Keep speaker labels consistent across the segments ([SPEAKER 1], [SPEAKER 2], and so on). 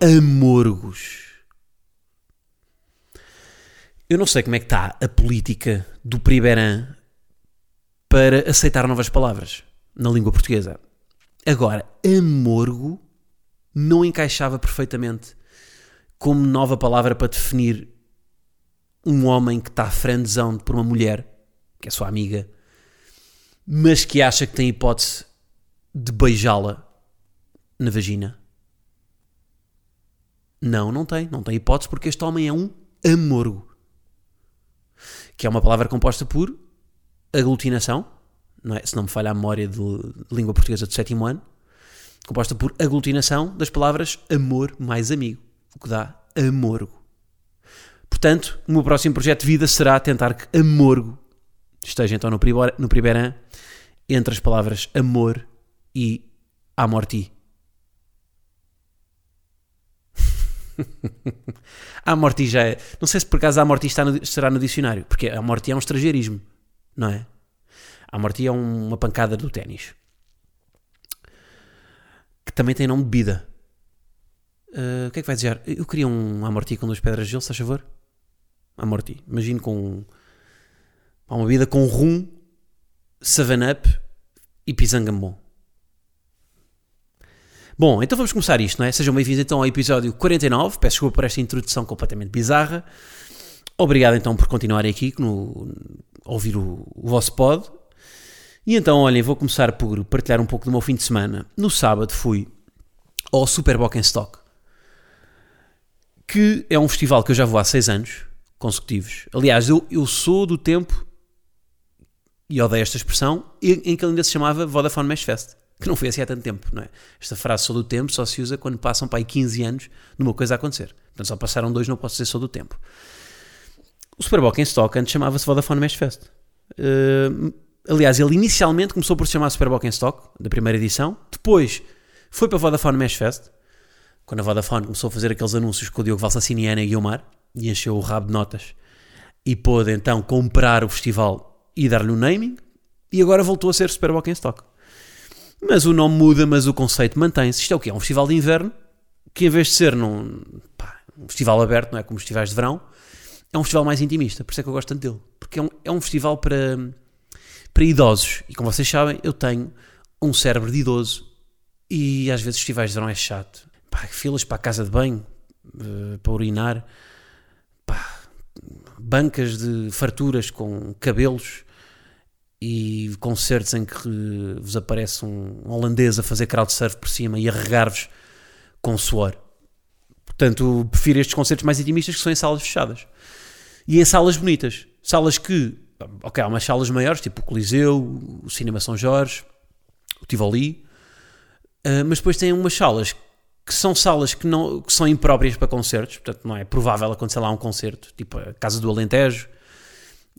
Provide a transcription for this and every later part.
[SPEAKER 1] amorgos. Eu não sei como é que está a política do Priberan para aceitar novas palavras na língua portuguesa. Agora, amorgo não encaixava perfeitamente como nova palavra para definir um homem que está friendzone por uma mulher, que é sua amiga, mas que acha que tem hipótese de beijá-la na vagina. Não, não tem. Não tem hipótese porque este homem é um amorgo. Que é uma palavra composta por aglutinação, não é? se não me falha a memória de língua portuguesa do sétimo ano, composta por aglutinação das palavras amor mais amigo, o que dá amorgo. Portanto, o meu próximo projeto de vida será tentar que amorgo esteja então no, no Priberan entre as palavras amor e amorti. A amorti já é. Não sei se por acaso a amorti está no, estará no dicionário, porque a amorti é um estrangeirismo, não é? A amorti é um, uma pancada do ténis que também tem nome de bebida. Uh, o que é que vai dizer? Eu queria um amorti com duas pedras de gelo, se faz favor? Amorti. Imagino com uma bebida com rum, 7-up e pisangambon. Bom, então vamos começar isto, não é? Sejam bem-vindos então ao episódio 49. Peço desculpa por esta introdução completamente bizarra. Obrigado então por continuarem aqui no, ouvir o, o vosso pod. E então, olhem, vou começar por partilhar um pouco do meu fim de semana. No sábado fui ao Super Stock, que é um festival que eu já vou há seis anos consecutivos. Aliás, eu, eu sou do tempo, e odeio esta expressão, em, em que ele ainda se chamava Vodafone Mesh Fest que não foi assim há tanto tempo, não é? Esta frase sou do tempo só se usa quando passam para aí 15 anos de uma coisa a acontecer. Portanto, só passaram dois, não posso dizer sou do tempo. O Super Bowl em Stock antes chamava-se Vodafone Mesh Fest. Uh, aliás, ele inicialmente começou por se chamar Super Bowl em Stock, da primeira edição. Depois foi para Vodafone Mesh Fest, quando a Vodafone começou a fazer aqueles anúncios com o Diogo Valsassini e Ana Guiomar, e encheu o rabo de notas, e pôde então comprar o festival e dar-lhe um naming, e agora voltou a ser Super Bowl em Stock. Mas o nome muda, mas o conceito mantém-se. Isto é o quê? É um festival de inverno que, em vez de ser num, pá, um festival aberto, não é como os festivais de verão, é um festival mais intimista. Por isso é que eu gosto tanto dele. Porque é um, é um festival para, para idosos. E como vocês sabem, eu tenho um cérebro de idoso e às vezes festivais de verão é chato. Pá, filas para a casa de banho, uh, para urinar, pá, bancas de farturas com cabelos e concertos em que vos aparece um holandês a fazer crowdsurf por cima e a regar-vos com suor. Portanto, prefiro estes concertos mais intimistas que são em salas fechadas. E em salas bonitas. Salas que, ok, há umas salas maiores, tipo o Coliseu, o Cinema São Jorge, o Tivoli, uh, mas depois tem umas salas que são salas que, não, que são impróprias para concertos, portanto não é provável acontecer lá um concerto, tipo a Casa do Alentejo,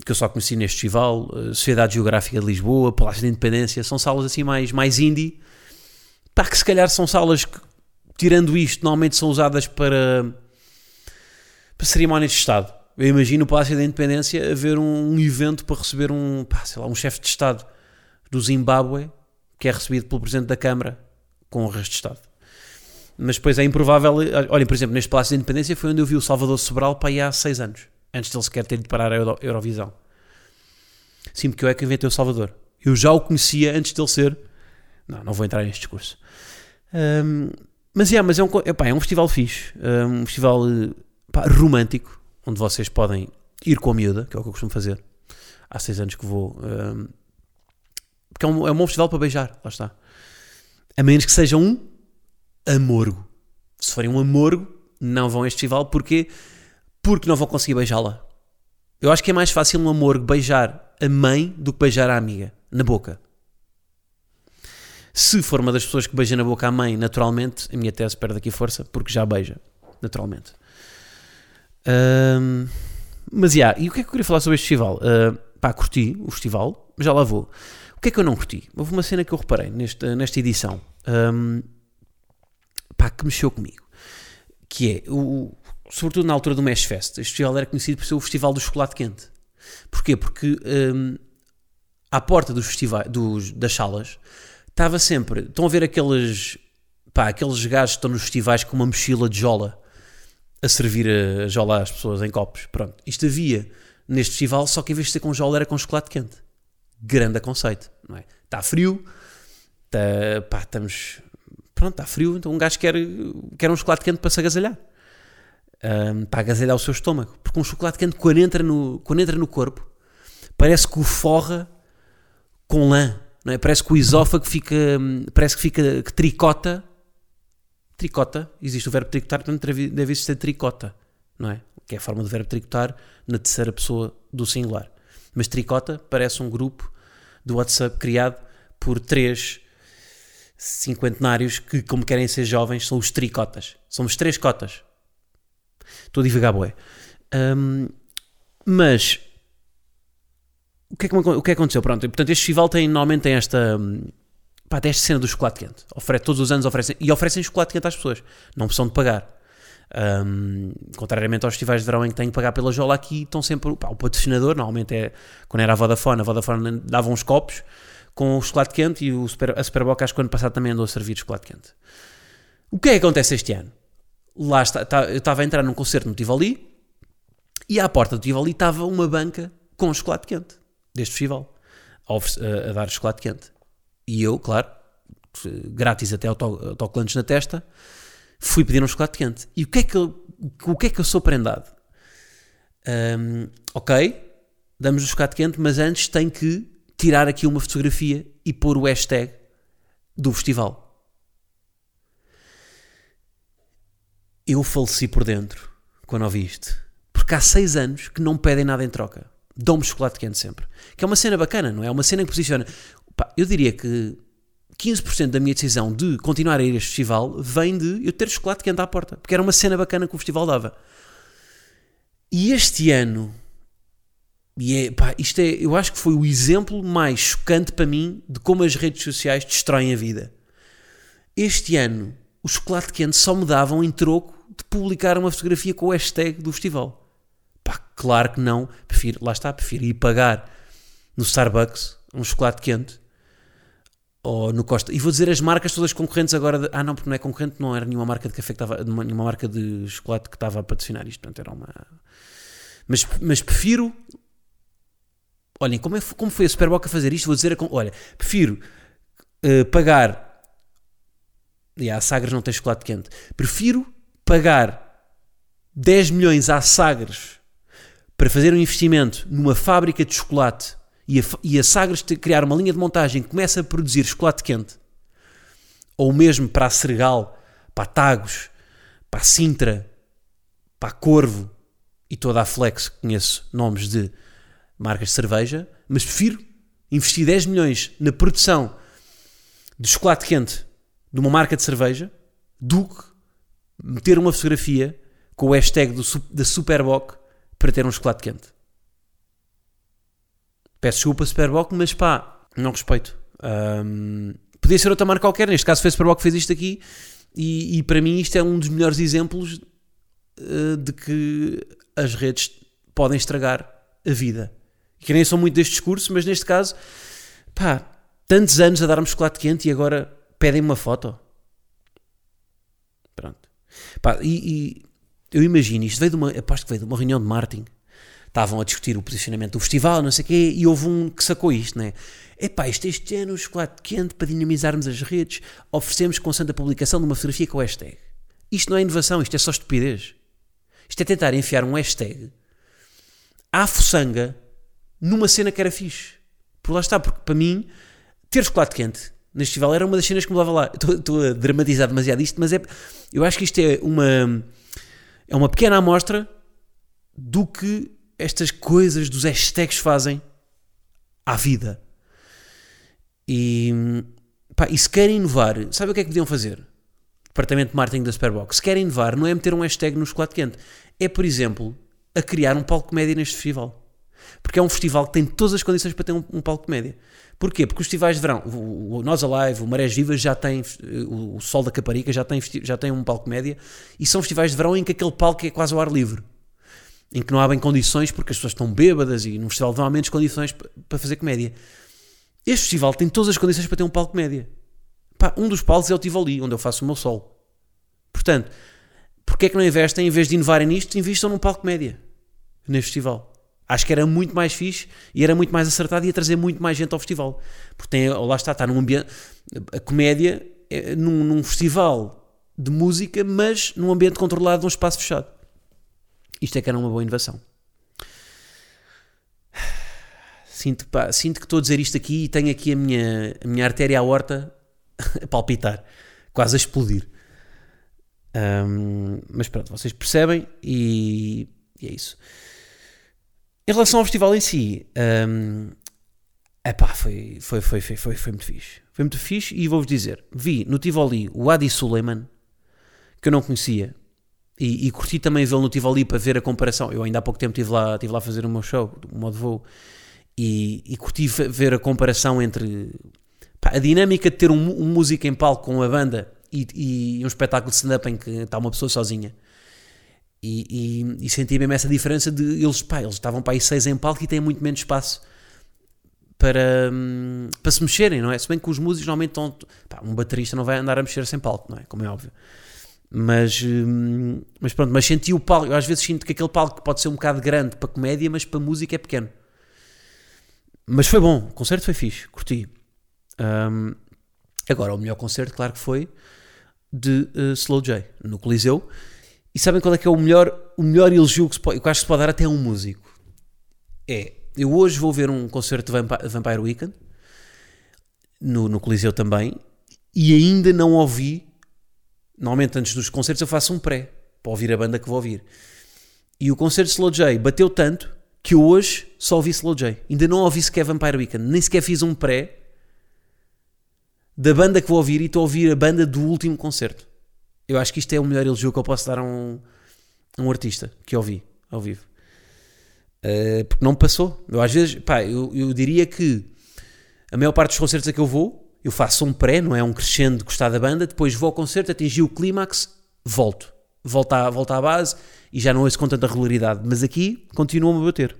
[SPEAKER 1] que eu só conheci neste festival, eh, Sociedade Geográfica de Lisboa, Palácio da Independência, são salas assim mais, mais indie, pá, que se calhar são salas que, tirando isto, normalmente são usadas para, para cerimónias de Estado. Eu imagino o Palácio da Independência haver um, um evento para receber um, pá, sei lá, um chefe de Estado do Zimbábue, que é recebido pelo Presidente da Câmara com o resto de Estado. Mas depois é improvável. Olhem, por exemplo, neste Palácio da Independência foi onde eu vi o Salvador Sobral para aí há seis anos antes de ele sequer ter ido parar a Euro Eurovisão. Sim, porque eu é que inventei o Salvador. Eu já o conhecia antes de ele ser. Não, não vou entrar neste discurso. Um, mas, yeah, mas é, um, epá, é um festival fixe, um festival epá, romântico, onde vocês podem ir com a miúda, que é o que eu costumo fazer. Há seis anos que vou. Um, porque é um, é um bom festival para beijar, lá está. A menos que seja um amorgo. Se forem um amorgo, não vão a este festival, porque porque não vão conseguir beijá-la. Eu acho que é mais fácil um amor beijar a mãe do que beijar a amiga, na boca. Se for uma das pessoas que beija na boca a mãe, naturalmente, a minha tese perde aqui força, porque já beija. naturalmente. Ahm, mas, yeah, e o que é que eu queria falar sobre este festival? Ah, pá, curti o festival, já lá vou. O que é que eu não curti? Houve uma cena que eu reparei nesta, nesta edição, ahm, pá, que mexeu comigo, que é, o, sobretudo na altura do Mesh Fest, este festival era conhecido por ser o festival do chocolate quente. Porquê? Porque ahm, à porta dos festivais, dos, das salas, estava sempre, estão a ver aqueles, pá, aqueles gajos que estão nos festivais com uma mochila de jola, a servir a, a jola às pessoas em copos. Pronto, isto havia neste festival, só que em vez de ser com jola era com chocolate quente. Grande conceito, não é? Está frio, tá, pá, estamos. Pronto, está frio, então um gajo quer, quer um chocolate quente para se agasalhar. Ahm, para agasalhar o seu estômago. Porque um chocolate quente, quando entra no, quando entra no corpo, parece que o forra com lã. Não é? Parece que o esófago fica. hum, Parece que fica. que tricota. Tricota, existe o verbo tricotar, portanto deve existir tricota, não é? Que é a forma do verbo tricotar na terceira pessoa do singular. Mas tricota parece um grupo do WhatsApp criado por três cinquentenários que, como querem ser jovens, são os tricotas. Somos três cotas. Estou a divagar, boé. Hum, mas o que, é que, o que é que aconteceu? Pronto, e, portanto, este festival tem, normalmente tem esta, hum, pá, tem esta cena do chocolate quente. Oferece, todos os anos oferecem, e oferecem chocolate quente às pessoas. Não precisam de pagar. Hum, contrariamente aos festivais de verão em que têm que pagar pela jola, aqui estão sempre. Pá, o patrocinador, normalmente é. Quando era a Vodafone, a Vodafone dava uns copos com o chocolate quente e o Super, a Superboc, acho que ano passado também andou a servir chocolate quente. O que é que acontece este ano? Lá está, tá- eu estava a entrar num concerto no Tivoli e à porta do Tivoli estava uma banca com chocolate quente deste festival a, a- dar chocolate quente. E eu, claro, grátis até auto- autocolantes na testa, fui pedir um chocolate quente. E o que é que eu, o que é que eu sou prendado? Hum, ok, damos o chocolate quente, mas antes tem que tirar aqui uma fotografia e pôr o hashtag do festival. Eu faleci por dentro quando ouvi isto. Porque há seis anos que não pedem nada em troca. Dão-me chocolate quente sempre. Que é uma cena bacana, não é? É uma cena que posiciona. Pá, eu diria que 15% da minha decisão de continuar a ir a este festival vem de eu ter chocolate quente à porta. Porque era uma cena bacana que o festival dava. E este ano. E é, pá, isto é, eu acho que foi o exemplo mais chocante para mim de como as redes sociais destroem a vida. Este ano, o chocolate quente só me davam em troco de publicar uma fotografia com o hashtag do festival. Pá, claro que não. Prefiro, lá está, prefiro ir pagar no Starbucks um chocolate quente ou no Costa. E vou dizer as marcas todas concorrentes agora. de- ah, não, porque não é concorrente, não era nenhuma marca de café que estava. nenhuma marca de chocolate que estava a patrocinar isto. Portanto, era uma. Mas, mas prefiro. Olhem, como, é, como foi a Superboc a fazer isto? Vou dizer. a olha, prefiro eh, pagar. E a Sagres não tem chocolate quente. Prefiro pagar 10 milhões à Sagres para fazer um investimento numa fábrica de chocolate e a, e a Sagres criar uma linha de montagem que começa a produzir chocolate quente, ou mesmo para a Sergal, para a Tagos, para a Sintra, para a Corvo e toda a Flex, que conheço nomes de marcas de cerveja, mas prefiro investir 10 milhões na produção de chocolate quente de uma marca de cerveja do que meter uma fotografia com o hashtag do, da Superboc para ter um chocolate quente. Peço desculpa, Superboc, mas pá, não respeito. Ahm, podia ser outra marca qualquer, neste caso foi a Superboc que fez isto aqui, e, e para mim isto é um dos melhores exemplos eh, de que as redes podem estragar a vida. Que nem sou muito deste discurso, mas neste caso, pá, tantos anos a dar-me chocolate quente e agora pedem-me uma foto. Pá, e, e eu imagino, isto veio de uma, aposto que veio de uma reunião de marketing. Estavam a discutir o posicionamento do festival, não sei o quê, e houve um que sacou isto, né? Epá, isto este ano, o chocolate quente, para dinamizarmos as redes, oferecemos constante a publicação de uma fotografia com hashtag. Isto não é inovação, isto é só estupidez. Isto é tentar enfiar um hashtag à foçanga numa cena que era fixe. Por lá está, porque para mim, ter chocolate quente neste festival era uma das cenas que me leva lá. Estou, a dramatizar demasiado isto, mas é, eu acho que isto é uma, é uma pequena amostra do que estas coisas dos hashtags fazem à vida. E, pá, e se querem inovar, sabe o que é que podiam fazer? departamento de marketing da Superbox, se querem inovar, não é meter um hashtag no chocolate quente. É, por exemplo, a criar um palco comédia neste festival. Porque é um festival que tem todas as condições para ter um, um palco de comédia. Porquê? Porque os festivais de verão, o, o Nós Alive, o Marés Vivas já tem, o, Sol da Caparica já tem, já tem um palco de comédia, e são festivais de verão em que aquele palco é quase ao ar livre. Em que não há bem condições, porque as pessoas estão bêbadas e no festival não há menos condições para fazer comédia. Este festival tem todas as condições para ter um palco de comédia. Pá, um dos palcos é o Tivoli, onde eu faço o meu sol. Portanto, porquê é que não investem, em vez de inovarem nisto, investam num palco de comédia neste festival? Acho que era muito mais fixe e era muito mais acertado e ia trazer muito mais gente ao festival. Porque tem, lá está, está num ambiente. A comédia é num, num festival de música, mas num ambiente controlado, num espaço fechado. Isto é que era uma boa inovação. Sinto, pá, sinto que estou a dizer isto aqui e tenho aqui a minha, a minha artéria aorta a palpitar, quase a explodir. Um, mas pronto, vocês percebem e, e, é isso. Em relação ao festival em si, um, epá, foi, foi, foi, foi, foi, foi muito fixe. Foi muito fixe e vou-vos dizer: vi no Tivoli o Adi Suleiman, que eu não conhecia, e, e curti também vê-lo no Tivoli para ver a comparação. Eu ainda há pouco tempo estive lá, estive lá a fazer o meu show, o modo voo, e, e curti ver a comparação entre pá, a dinâmica de ter um, um músico em palco com uma banda e, e um espetáculo de stand-up em que está uma pessoa sozinha. E, e, e, senti mesmo essa diferença de eles, pá, eles estavam para aí seis em palco e têm muito menos espaço para, hum, para se mexerem, não é? Se bem que os músicos normalmente estão. Pá, um baterista não vai andar a mexer sem palco, não é? Como é óbvio. Mas, hum, mas pronto, mas senti o palco. Eu às vezes sinto que aquele palco pode ser um bocado grande para comédia, mas para música é pequeno. Mas foi bom, o concerto foi fixe, curti. Um, agora, o melhor concerto, claro que foi de uh, Slow J, no Coliseu. E sabem qual é que é o melhor, o melhor elogio que, se pode, que acho que se pode dar até a um músico? É, eu hoje vou ver um concerto de Vampire, Weekend, no, no Coliseu também, e ainda não ouvi, normalmente antes dos concertos eu faço um pré, para ouvir a banda que vou ouvir. E o concerto de Slow J bateu tanto que eu hoje só ouvi Slow J. Ainda não ouvi sequer Vampire Weekend, nem sequer fiz um pré da banda que vou ouvir e estou a ouvir a banda do último concerto. Eu acho que isto é o melhor elogio que eu posso dar a um, a um artista que ouvi ao vivo. Uh, porque não passou. Eu às vezes, pá, eu, eu diria que a maior parte dos concertos a que eu vou, eu faço um pré, não é? Um crescendo de gostar da banda, depois vou ao concerto, atingi o clímax, volto. Volto à, volto à base e já não ouço com tanta regularidade. Mas aqui continua-me a bater.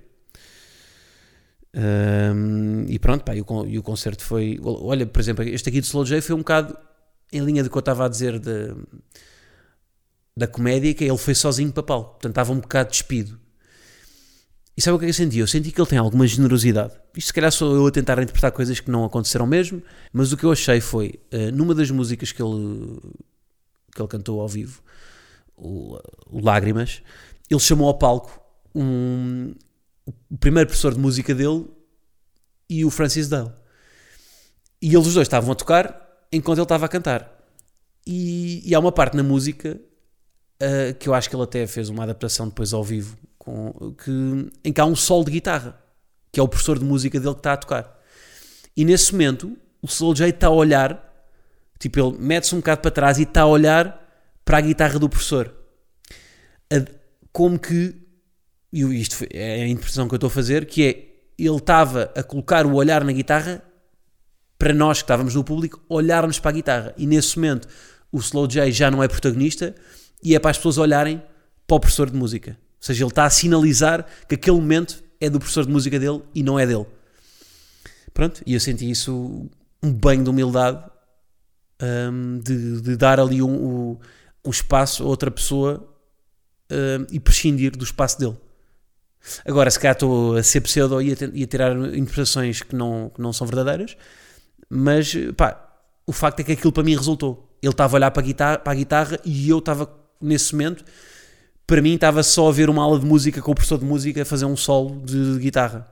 [SPEAKER 1] Um, e pronto, pá, e o, e o concerto foi. Olha, por exemplo, este aqui de Slow J foi um bocado em linha do que eu estava a dizer de, da comédia, que ele foi sozinho para palco, portanto estava um bocado despido. E sabe o que é que eu senti? Eu senti que ele tem alguma generosidade. Isto se calhar sou eu a tentar interpretar coisas que não aconteceram mesmo, mas o que eu achei foi, uh, numa das músicas que ele, que ele cantou ao vivo, o, o Lágrimas, ele chamou ao palco um, o primeiro professor de música dele e o Francis Dale. E eles os dois estavam a tocar enquanto ele estava a cantar. E, e há uma parte na música uh, que eu acho que ele até fez uma adaptação depois ao vivo, com, que, em que há um solo de guitarra, que é o professor de música dele que está a tocar. E nesse momento, o Soul J está a olhar, tipo, ele mete-se um bocado para trás e está a olhar para a guitarra do professor. Como que, e isto é a interpretação que eu estou a fazer, que é, ele estava a colocar o olhar na guitarra para nós que estávamos no público, olharmos para a guitarra. E nesse momento o Slow J já não é protagonista e é para as pessoas olharem para o professor de música. Ou seja, ele está a sinalizar que aquele momento é do professor de música dele e não é dele. Pronto, e eu senti isso um banho de humildade um, de, de, dar ali um, um, um, espaço a outra pessoa um, e prescindir do espaço dele. Agora, se calhar estou a ser pseudo e a, e a tirar interpretações que não, que não são verdadeiras, mas pá, o facto é que aquilo para mim resultou. Ele estava a olhar para a guitarra, para a guitarra e eu estava nesse momento, para mim estava só a ver uma aula de música com o professor de música a fazer um solo de, de guitarra.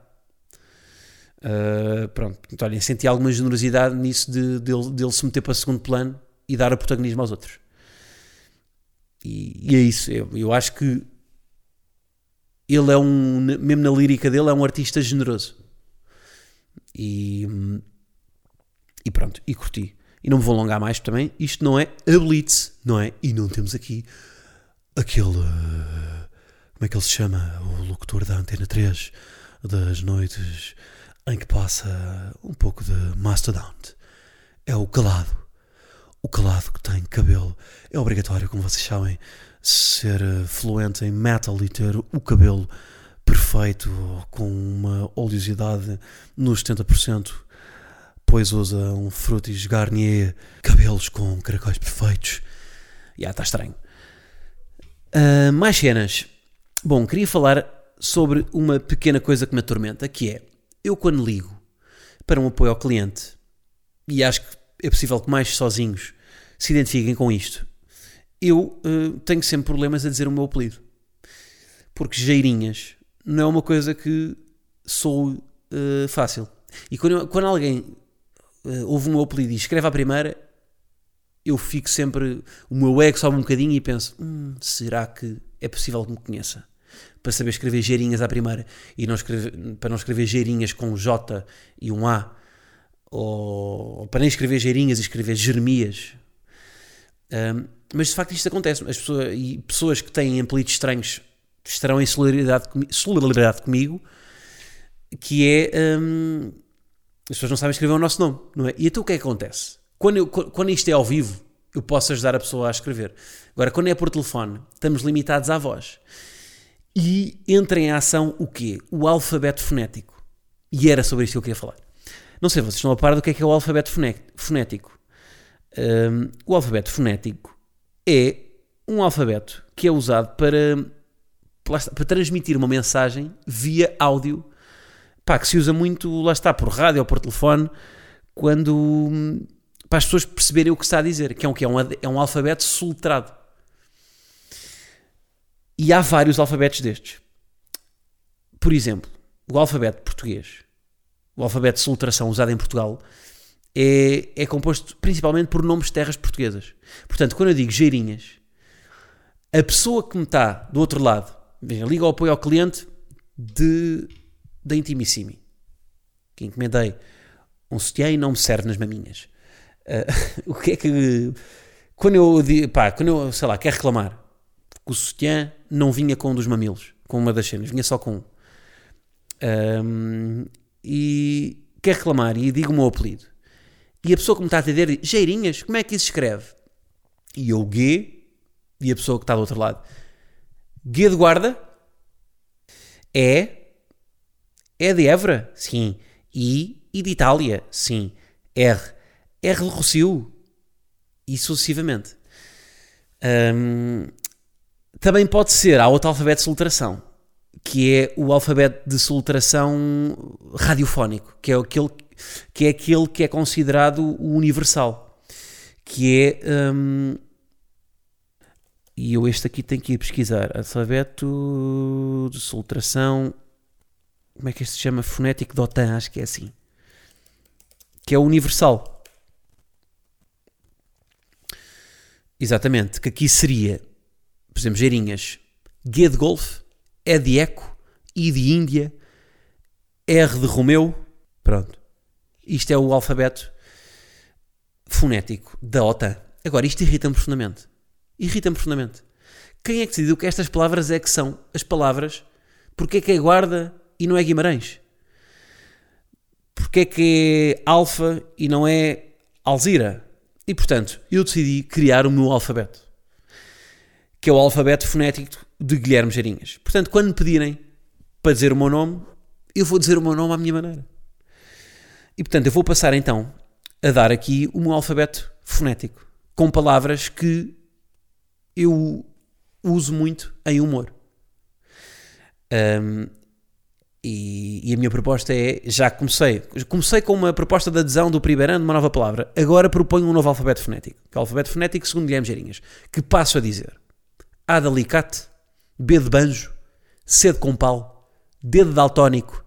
[SPEAKER 1] Uh, pronto, então, olha, senti alguma generosidade nisso de, de, de, ele se meter para segundo plano e dar o protagonismo aos outros. E, e é isso, eu, eu acho que ele é um, mesmo na lírica dele, é um artista generoso. E, e pronto, e curti. E não me vou alongar mais também. Isto não é a Blitz, não é? E não temos aqui aquele. Como é que ele se chama? O locutor da Antena 3 das noites em que passa um pouco de Mastodon. É o calado. O calado que tem cabelo. É obrigatório, como vocês sabem, ser fluente em metal e ter o cabelo perfeito, com uma oleosidade nos 70%, pois usa um Frutis Garnier, cabelos com caracóis perfeitos. Já yeah, está estranho. Uh, mais cenas. Bom, queria falar sobre uma pequena coisa que me atormenta, que é, eu quando ligo para um apoio ao cliente, e acho que é possível que mais sozinhos se identifiquem com isto, eu uh, tenho sempre problemas a dizer o meu apelido. Porque Geirinhas não é uma coisa que sou uh, fácil. E quando, eu, quando alguém uh, ouve o meu apelido e escreve à primeira, eu fico sempre. O meu ego sobe um bocadinho e penso: hum, será que é possível que me conheça? Para saber escrever geirinhas à primeira e não escrever, para não escrever geirinhas com um J e um A, ou, para nem escrever geirinhas e escrever Jeremias. Um, mas de facto isto acontece. As pessoas, e pessoas que têm apelidos estranhos estarão em solidariedade, solidariedade comigo, que é. Hum, as pessoas não sabem escrever o nosso nome, não é? E então o que é que acontece? Quando, eu, quando isto é ao vivo, eu posso ajudar a pessoa a escrever. Agora, quando é por telefone, estamos limitados à voz. E entra em ação o quê? O alfabeto fonético. E era sobre isto que eu queria falar. Não sei, vocês estão a par do que é que é o alfabeto fonético. Um, o alfabeto fonético é um alfabeto que é usado para para transmitir uma mensagem via áudio, pá, que se usa muito, lá está, por rádio ou por telefone, quando para as pessoas perceberem o que está a dizer, que é um, que é um, é um alfabeto soletrado. E há vários alfabetos destes. Por exemplo, o alfabeto português, o alfabeto de soletração usado em Portugal, é, é composto principalmente por nomes de terras portuguesas. Portanto, quando eu digo geirinhas, a pessoa que me está do outro lado Veja, liga ao apoio ao cliente de, da Intimissimi, que encomendei um sutiã e não me serve nas maminhas. Uh, o que é que. Quando eu, pá, quando eu, sei lá, quero reclamar, que o sutiã não vinha com um dos mamilos, com uma das cenas, vinha só com um. um e quer reclamar e digo o meu apelido. E a pessoa que me está a atender diz: Geirinhas, como é que isso escreve? E eu, G, e a pessoa que está do outro lado: Guia de guarda? É. É de Évora? Sim. I. E de Itália? Sim. R. R de Rossio? E sucessivamente. Um, também pode ser, há outro alfabeto de soltração, que é o alfabeto de soltração radiofónico, que é aquele que é, aquele que é considerado o universal, que é um, e eu este aqui tenho que ir pesquisar. Alfabeto de soltração. Como é que este se chama? Fonético de OTAN, acho que é assim. Que é universal. Exatamente. Que aqui seria, por exemplo, geirinhas. G de Golf, E de Eco, I de Índia, R de Romeu. Pronto. Isto é o alfabeto fonético da OTAN. Agora, isto irrita-me profundamente Irrita-me profundamente. Quem é que decidiu que estas palavras é que são as palavras? Porque é que é Guarda e não é Guimarães? Porque é que é Alfa e não é Alzira? E portanto, eu decidi criar o meu alfabeto, que é o alfabeto fonético de Guilherme Geirinhas. Portanto, quando me pedirem para dizer o meu nome, eu vou dizer o meu nome à minha maneira. E portanto, eu vou passar então a dar aqui o meu alfabeto fonético, com palavras que eu uso muito em humor. Um, e, e, a minha proposta é, já comecei, comecei com uma proposta de adesão do primeiro ano de uma nova palavra, agora proponho um novo alfabeto fonético, que é o alfabeto fonético segundo Guilherme Geirinhas, que passo a dizer A de alicate, B de banjo, C de compal, D de daltónico,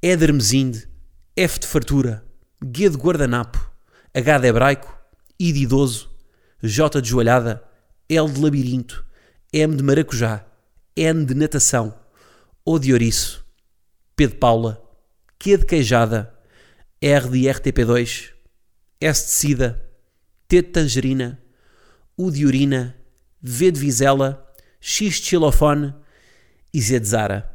[SPEAKER 1] E de hermesinde, F de fartura, G de guardanapo, H de hebraico, I de idoso, J de joelhada, L de labirinto, M de maracujá, N de natação, O de ouriço, P de paula, Q de queijada, R de RTP2, S de sida, T de tangerina, U de urina, V de vizela, X de xilofone e Z de Zara.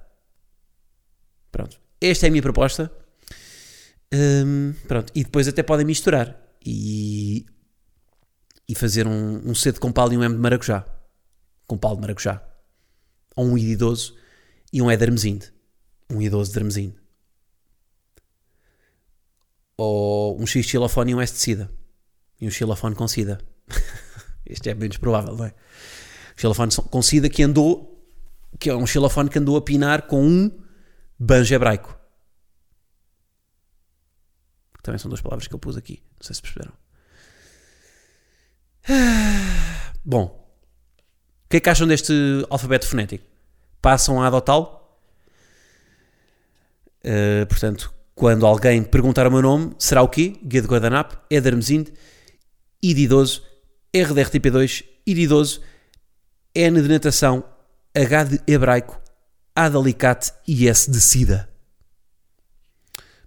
[SPEAKER 1] Pronto. Esta é a minha proposta. Hum, pronto. E depois até podem misturar e, e fazer um, um C de compal e um M de maracujá. Compal de maracujá. Ou um I de idoso e um E de armesinde. Um idoso de armesinde. Ou um X xilofone e um S de sida. E um xilofone com sida. este é menos provável, não é? Xilofone com sida que andou, que é um xilofone que andou a pinar com um banjo hebraico. Também são duas palavras que eu pus aqui. Não sei se perceberam. Bom, o que é que acham deste alfabeto fonético? Passam a adotá-lo? Uh, portanto, quando alguém perguntar o meu nome, será o quê? Guia de guardanapo, E de armesinde, I de idoso, R de RTP2, I de idoso, N de natação, H de hebraico, A de alicate e S de sida.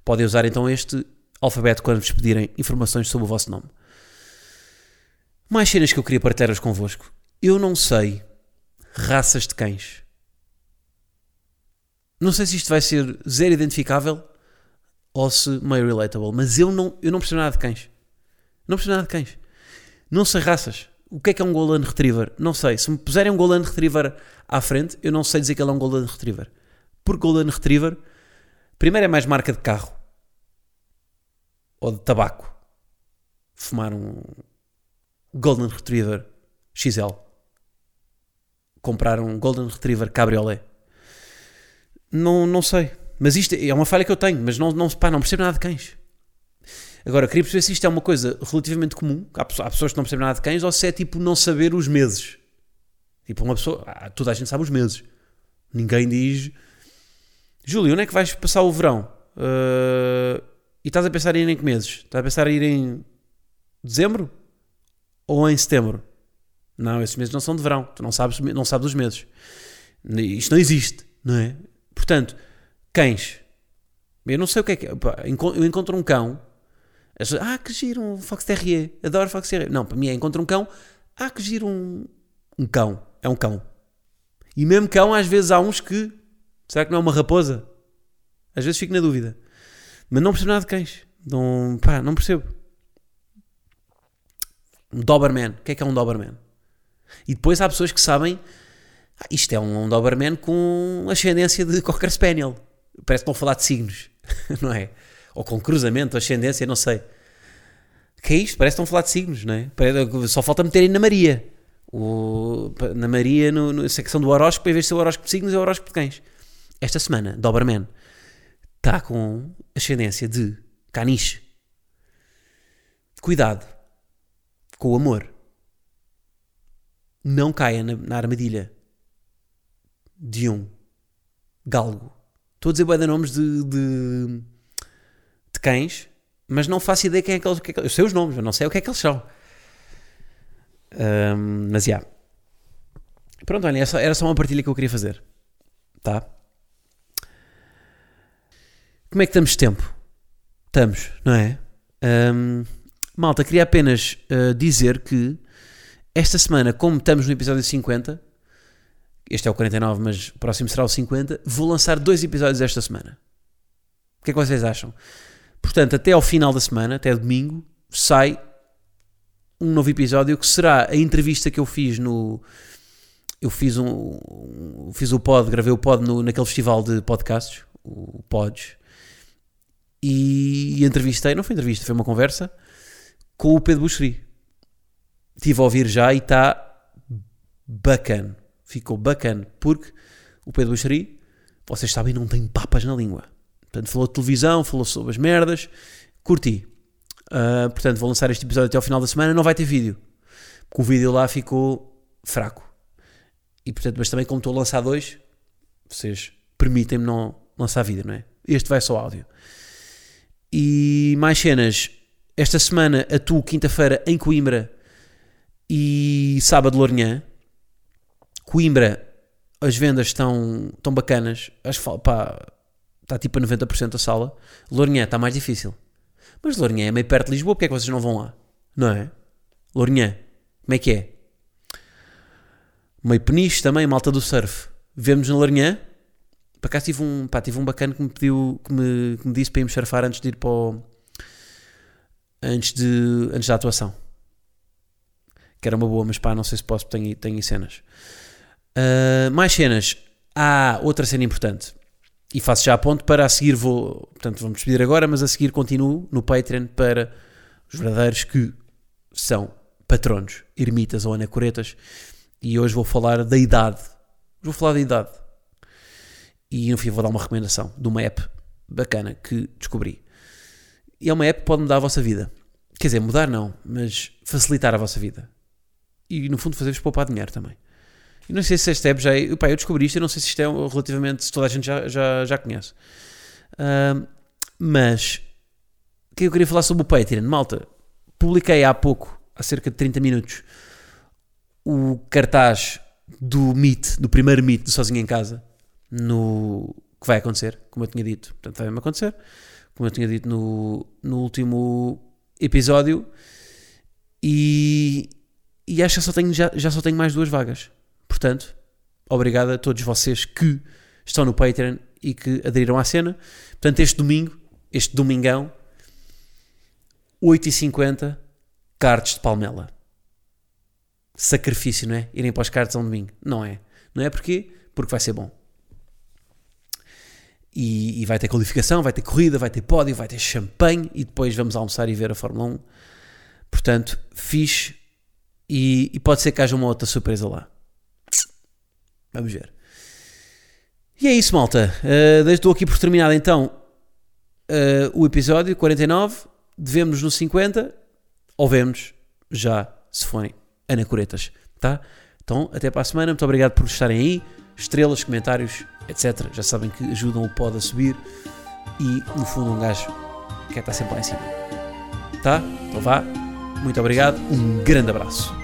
[SPEAKER 1] Podem usar então este alfabeto quando vos pedirem informações sobre o vosso nome. Mais cenas que eu queria partilhar convosco. Eu não sei raças de cães. Não sei se isto vai ser zero identificável ou se meio relatable, mas eu não, eu não percebo nada de cães. Não percebo nada de cães. Não sei raças. O que é que é um Golden Retriever? Não sei. Se me puserem um Golden Retriever à frente, eu não sei dizer que ele é um Golden Retriever. Porque Golden Retriever, primeiro é mais marca de carro ou de tabaco. Fumar um Golden Retriever XL. Comprar um Golden Retriever Cabriolet. Não, não sei. Mas isto é uma falha que eu tenho, mas não, não, pá, não percebo nada de cães. Agora, queria perceber se isto é uma coisa relativamente comum, há pessoas que não percebem nada de cães, ou se é tipo não saber os meses. Tipo, uma pessoa, ah, toda a gente sabe os meses. Ninguém diz, Júlio, onde é que vais passar o verão? Uh, e estás a pensar em ir em que meses? Estás a pensar em ir em dezembro? Ou em setembro? Não, esses meses não são de verão. Tu não sabes, não sabes os meses. Isto não existe, não é? Portanto, cães. Eu não sei o que é que é. Eu encontro um cão. Ah, que giro um Fox Terrier. Adoro Fox Terrier. Não, para mim é encontro um cão. Ah, que giro um, um cão. É um cão. E mesmo cão, às vezes há uns que. Será que não é uma raposa? Às vezes fico na dúvida. Mas não percebo nada de cães. Não, pá, não percebo. Um Doberman. O que é que é um Doberman? E depois há pessoas que sabem. Ah, isto é um, um Doberman com ascendência de Cocker Spaniel. Parece que estão a falar de signos, não é? Ou com cruzamento, ascendência, não sei. que é isto? Parece que estão a falar de signos, não é? Só falta meterem na Maria. O, na Maria, no, na secção do horóscopo, em vez de ser o horóscopo de signos, é o horóscopo de cães. Esta semana, Doberman está com ascendência de caniche. Cuidado com o amor. Não caia na, na armadilha de um galgo. Estou a dizer bem nomes de, de, de, cães, mas não faço ideia quem é que eles. Que é que, eu sei os nomes, mas não sei o que é que eles são. Um, mas já. Yeah. Pronto, olha, era só uma partilha que eu queria fazer. Tá? Como é que estamos de tempo? Estamos, não é? Um, malta, queria apenas uh, dizer que esta semana, como estamos no episódio 50, este é o 49, mas o próximo será o 50, vou lançar dois episódios esta semana. O que é que vocês acham? Portanto, até ao final da semana, até domingo, sai um novo episódio que será a entrevista que eu fiz no. Eu fiz um. Fiz o pod, gravei o pod no, naquele festival de podcasts, o Pods, e, entrevistei, não foi entrevista, foi uma conversa com o Pedro Buxeri. Estive a ouvir já e está bacana. Ficou bacana, porque o Pedro Buxeri, vocês sabem, não tem papas na língua. Portanto, falou de televisão, falou sobre as merdas, curti. Uh, portanto, vou lançar este episódio até ao final da semana. Não vai ter vídeo, porque o vídeo lá ficou fraco. E portanto, mas também, como estou a lançar dois, vocês permitem-me não lançar vídeo, não é? Este vai só áudio. E mais cenas. Esta semana atuo quinta-feira em Coimbra e sábado Lourinhã. Coimbra, as vendas estão, estão bacanas. Que pá, está tipo a 90% a sala. Lourinhã está mais difícil. Mas Lourinhã é meio perto de Lisboa, porque é que vocês não vão lá? Não é? Lourinhã, como é que é? Meio peniche também, malta do surf. Vemos na Lourinhã. Para cá tive um, pá, tive um bacana que me pediu, que me, que me disse para irmos surfar antes de ir para o, antes, de, antes da atuação. Que era uma boa, mas pá, não sei se posso, tenho, tenho cenas. Uh, mais cenas. Há outra cena importante. E faço já a ponto para a seguir vou. Portanto, vamos despedir agora, mas a seguir continuo no Patreon para os verdadeiros que são patronos, ermitas ou anacoretas. E hoje vou falar da idade. Vou falar da idade. E no fim vou dar uma recomendação de uma app bacana que descobri. E é uma app que pode mudar a vossa vida. Quer dizer, mudar não, mas facilitar a vossa vida. E no fundo fazer-vos poupar dinheiro também. E não sei se este app já é. Pá, eu descobri isto, eu não sei se isto é relativamente. se toda a gente já, já, já conhece. Uh, mas. O que eu queria falar sobre o Patreon? Malta, publiquei há pouco, há cerca de 30 minutos, o cartaz do Meet, do primeiro Meet do Sozinho em Casa, no que vai acontecer, como eu tinha dito. Portanto, vai-me acontecer, como eu tinha dito no, no último episódio. E, e acho que só tenho, já, já só tenho mais duas vagas. Portanto, obrigado a todos vocês que estão no Patreon e que aderiram à cena. Portanto, este domingo, este domingão, 8h50, cards de Palmela. Sacrifício, não é? Irem para os cards a um domingo. Não é. Não é porquê? Porque vai ser bom. E, e, vai ter qualificação, vai ter corrida, vai ter pódio, vai ter champanhe e depois vamos almoçar e ver a Fórmula 1. Portanto, fixe e, e pode ser que haja uma outra surpresa lá. Vamos ver. E é isso, malta. Uh, estou aqui por terminado então uh, o episódio 49. Devemos no 50 ou vemos já se forem anacoretas, tá? Então, até para a semana. Muito obrigado por estarem aí. Estrelas, comentários, etc. Já sabem que ajudam o pod a subir e, no fundo, um gajo quer estar sempre lá em cima. Tá? Então vá. Muito obrigado. Um grande abraço.